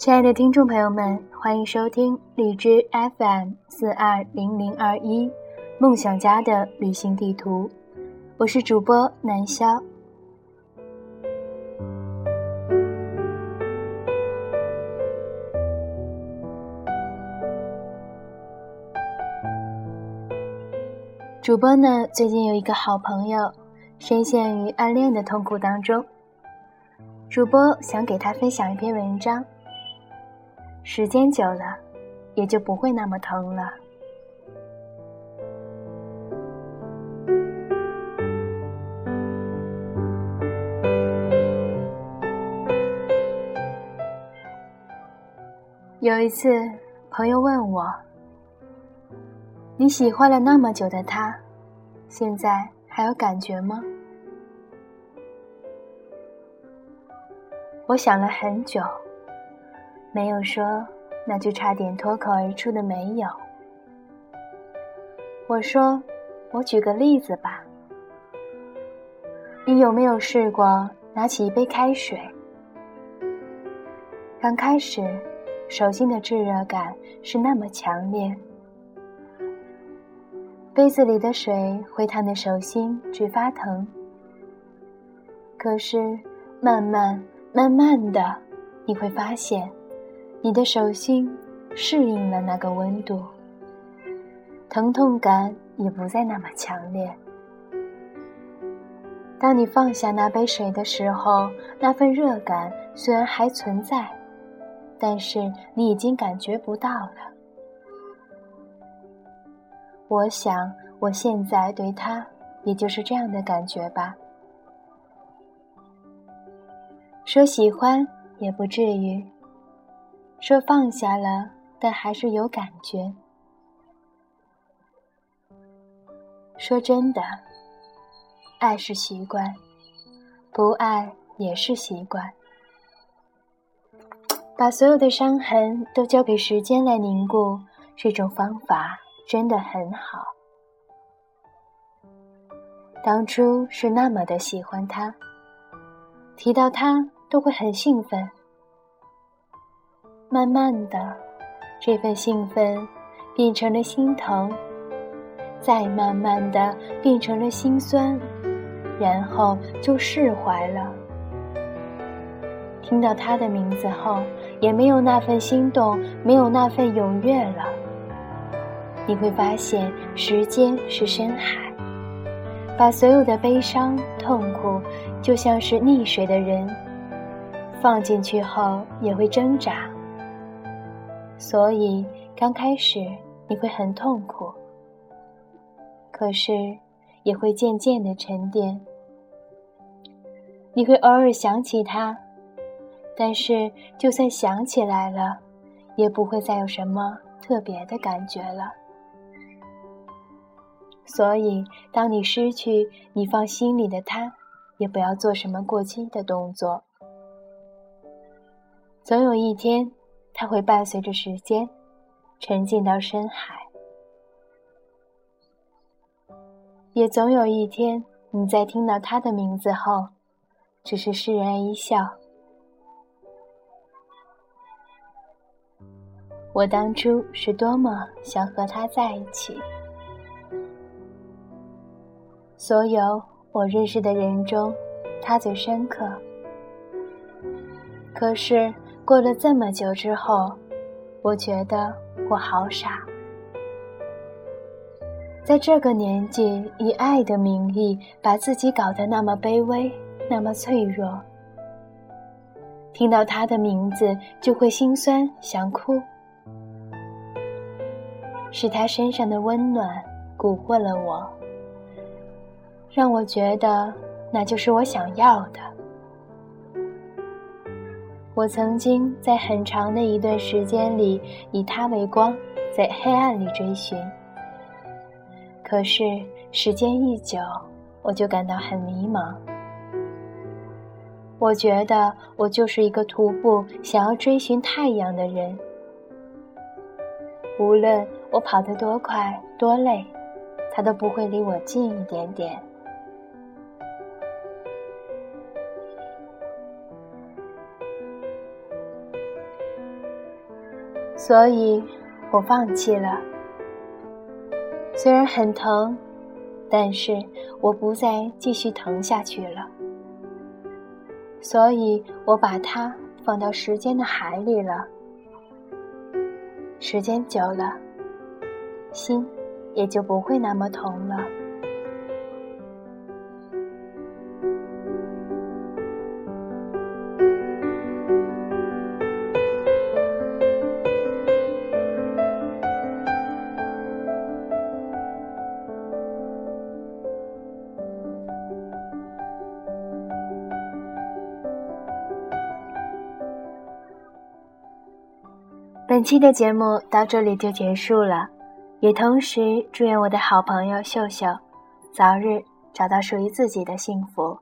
亲爱的听众朋友们，欢迎收听荔枝 FM 四二零零二一梦想家的旅行地图，我是主播南潇。主播呢，最近有一个好朋友，深陷于暗恋的痛苦当中。主播想给他分享一篇文章。时间久了，也就不会那么疼了。有一次，朋友问我：“你喜欢了那么久的他，现在还有感觉吗？”我想了很久。没有说，那就差点脱口而出的没有。我说，我举个例子吧。你有没有试过拿起一杯开水？刚开始，手心的炙热感是那么强烈，杯子里的水会烫得手心直发疼。可是，慢慢慢慢的，你会发现。你的手心适应了那个温度，疼痛感也不再那么强烈。当你放下那杯水的时候，那份热感虽然还存在，但是你已经感觉不到了。我想，我现在对他也就是这样的感觉吧。说喜欢也不至于。说放下了，但还是有感觉。说真的，爱是习惯，不爱也是习惯。把所有的伤痕都交给时间来凝固，这种方法真的很好。当初是那么的喜欢他，提到他都会很兴奋。慢慢的，这份兴奋变成了心疼，再慢慢的变成了心酸，然后就释怀了。听到他的名字后，也没有那份心动，没有那份踊跃了。你会发现，时间是深海，把所有的悲伤、痛苦，就像是溺水的人，放进去后也会挣扎。所以刚开始你会很痛苦，可是也会渐渐的沉淀。你会偶尔想起他，但是就算想起来了，也不会再有什么特别的感觉了。所以，当你失去你放心里的他，也不要做什么过激的动作。总有一天。它会伴随着时间沉浸到深海，也总有一天，你在听到他的名字后，只是释然一笑。我当初是多么想和他在一起，所有我认识的人中，他最深刻。可是。过了这么久之后，我觉得我好傻，在这个年纪以爱的名义把自己搞得那么卑微，那么脆弱。听到他的名字就会心酸想哭，是他身上的温暖蛊惑了我，让我觉得那就是我想要的。我曾经在很长的一段时间里以它为光，在黑暗里追寻。可是时间一久，我就感到很迷茫。我觉得我就是一个徒步想要追寻太阳的人。无论我跑得多快多累，他都不会离我近一点点。所以我放弃了。虽然很疼，但是我不再继续疼下去了。所以我把它放到时间的海里了。时间久了，心也就不会那么痛了。本期的节目到这里就结束了，也同时祝愿我的好朋友秀秀早日找到属于自己的幸福。